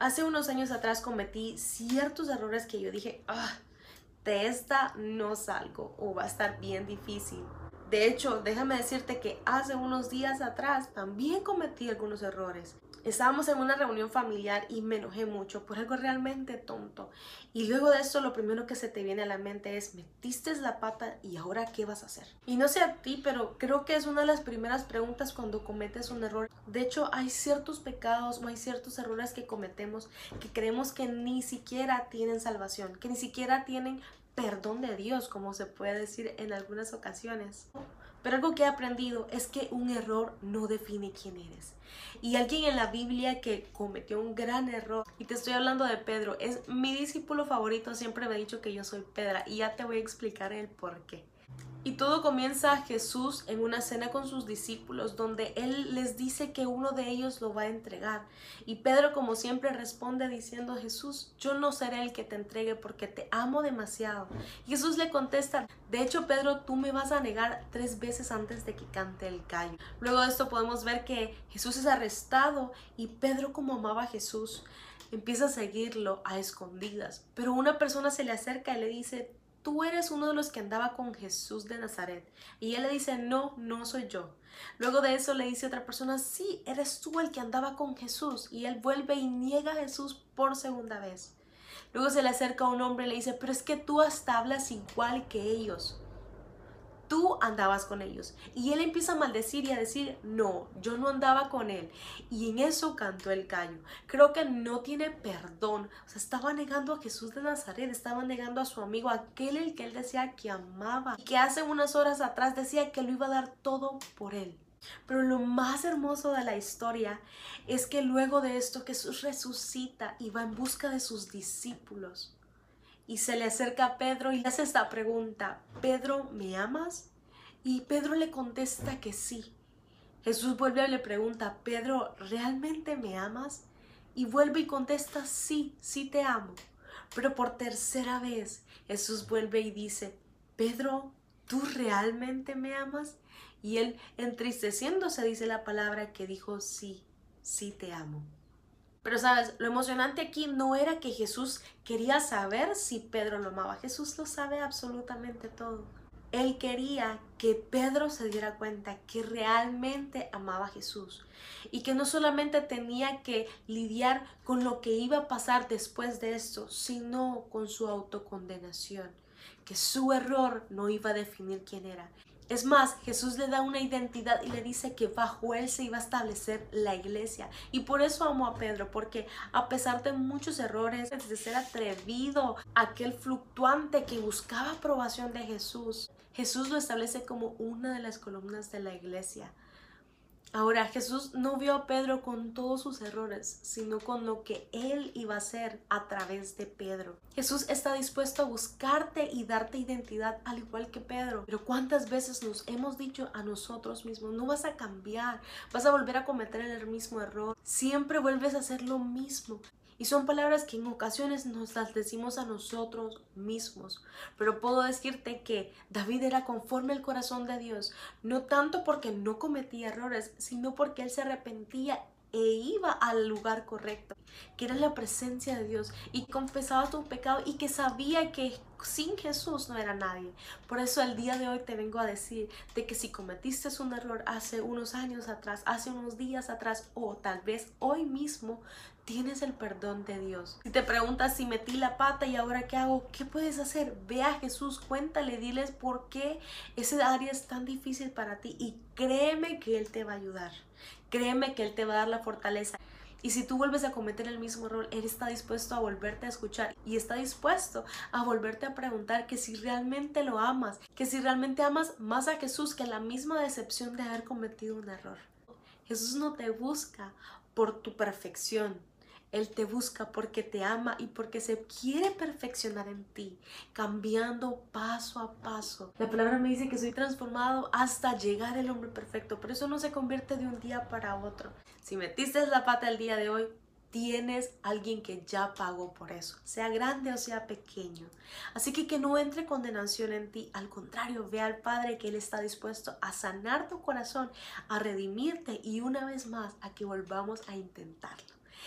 Hace unos años atrás cometí ciertos errores que yo dije, ah, de esta no salgo o va a estar bien difícil. De hecho, déjame decirte que hace unos días atrás también cometí algunos errores. Estábamos en una reunión familiar y me enojé mucho por algo realmente tonto. Y luego de eso lo primero que se te viene a la mente es, metiste la pata y ahora qué vas a hacer. Y no sé a ti, pero creo que es una de las primeras preguntas cuando cometes un error. De hecho, hay ciertos pecados o hay ciertos errores que cometemos que creemos que ni siquiera tienen salvación, que ni siquiera tienen perdón de Dios, como se puede decir en algunas ocasiones. Pero algo que he aprendido es que un error no define quién eres. Y alguien en la Biblia que cometió un gran error, y te estoy hablando de Pedro, es mi discípulo favorito, siempre me ha dicho que yo soy Pedra, y ya te voy a explicar el por qué. Y todo comienza a Jesús en una cena con sus discípulos, donde Él les dice que uno de ellos lo va a entregar. Y Pedro, como siempre, responde diciendo, Jesús, yo no seré el que te entregue porque te amo demasiado. Jesús le contesta, de hecho, Pedro, tú me vas a negar tres veces antes de que cante el gallo. Luego de esto podemos ver que Jesús es arrestado y Pedro, como amaba a Jesús, empieza a seguirlo a escondidas. Pero una persona se le acerca y le dice, tú eres uno de los que andaba con Jesús de Nazaret. Y él le dice, no, no soy yo. Luego de eso le dice otra persona, sí, eres tú el que andaba con Jesús. Y él vuelve y niega a Jesús por segunda vez. Luego se le acerca un hombre y le dice, pero es que tú hasta hablas igual que ellos tú andabas con ellos. Y él empieza a maldecir y a decir, no, yo no andaba con él. Y en eso cantó el gallo. Creo que no tiene perdón. O sea, estaba negando a Jesús de Nazaret, estaba negando a su amigo, aquel el que él decía que amaba. Y que hace unas horas atrás decía que lo iba a dar todo por él. Pero lo más hermoso de la historia es que luego de esto Jesús resucita y va en busca de sus discípulos y se le acerca a Pedro y le hace esta pregunta, Pedro, ¿me amas? Y Pedro le contesta que sí. Jesús vuelve y le pregunta, Pedro, ¿realmente me amas? Y vuelve y contesta, sí, sí te amo. Pero por tercera vez Jesús vuelve y dice, Pedro, ¿tú realmente me amas? Y él, entristeciéndose, dice la palabra que dijo, sí, sí te amo. Pero sabes, lo emocionante aquí no era que Jesús quería saber si Pedro lo amaba. Jesús lo sabe absolutamente todo. Él quería que Pedro se diera cuenta que realmente amaba a Jesús y que no solamente tenía que lidiar con lo que iba a pasar después de esto, sino con su autocondenación, que su error no iba a definir quién era, es más, Jesús le da una identidad y le dice que bajo él se iba a establecer la iglesia. Y por eso amo a Pedro, porque a pesar de muchos errores, de ser atrevido, aquel fluctuante que buscaba aprobación de Jesús, Jesús lo establece como una de las columnas de la iglesia. Ahora, Jesús no vio a Pedro con todos sus errores, sino con lo que él iba a hacer a través de Pedro. Jesús está dispuesto a buscarte y darte identidad al igual que Pedro. Pero ¿cuántas veces nos hemos dicho a nosotros mismos, no vas a cambiar, vas a volver a cometer el mismo error, siempre vuelves a hacer lo mismo? Y son palabras que en ocasiones nos las decimos a nosotros mismos. Pero puedo decirte que David era conforme al corazón de Dios, no tanto porque no cometía errores, sino porque él se arrepentía e iba al lugar correcto, que era la presencia de Dios y confesaba tu pecado y que sabía que sin Jesús no era nadie. Por eso el día de hoy te vengo a decir de que si cometiste un error hace unos años atrás, hace unos días atrás o tal vez hoy mismo, tienes el perdón de Dios. Si te preguntas si metí la pata y ahora qué hago, ¿qué puedes hacer? Ve a Jesús, cuéntale, diles por qué ese área es tan difícil para ti y créeme que Él te va a ayudar. Créeme que Él te va a dar la fortaleza. Y si tú vuelves a cometer el mismo error, Él está dispuesto a volverte a escuchar y está dispuesto a volverte a preguntar que si realmente lo amas, que si realmente amas más a Jesús que la misma decepción de haber cometido un error. Jesús no te busca por tu perfección, él te busca porque te ama y porque se quiere perfeccionar en ti, cambiando paso a paso. La palabra me dice que soy transformado hasta llegar al hombre perfecto, pero eso no se convierte de un día para otro. Si metiste la pata el día de hoy, tienes alguien que ya pagó por eso, sea grande o sea pequeño. Así que que no entre condenación en ti, al contrario, ve al Padre que Él está dispuesto a sanar tu corazón, a redimirte y una vez más a que volvamos a intentarlo.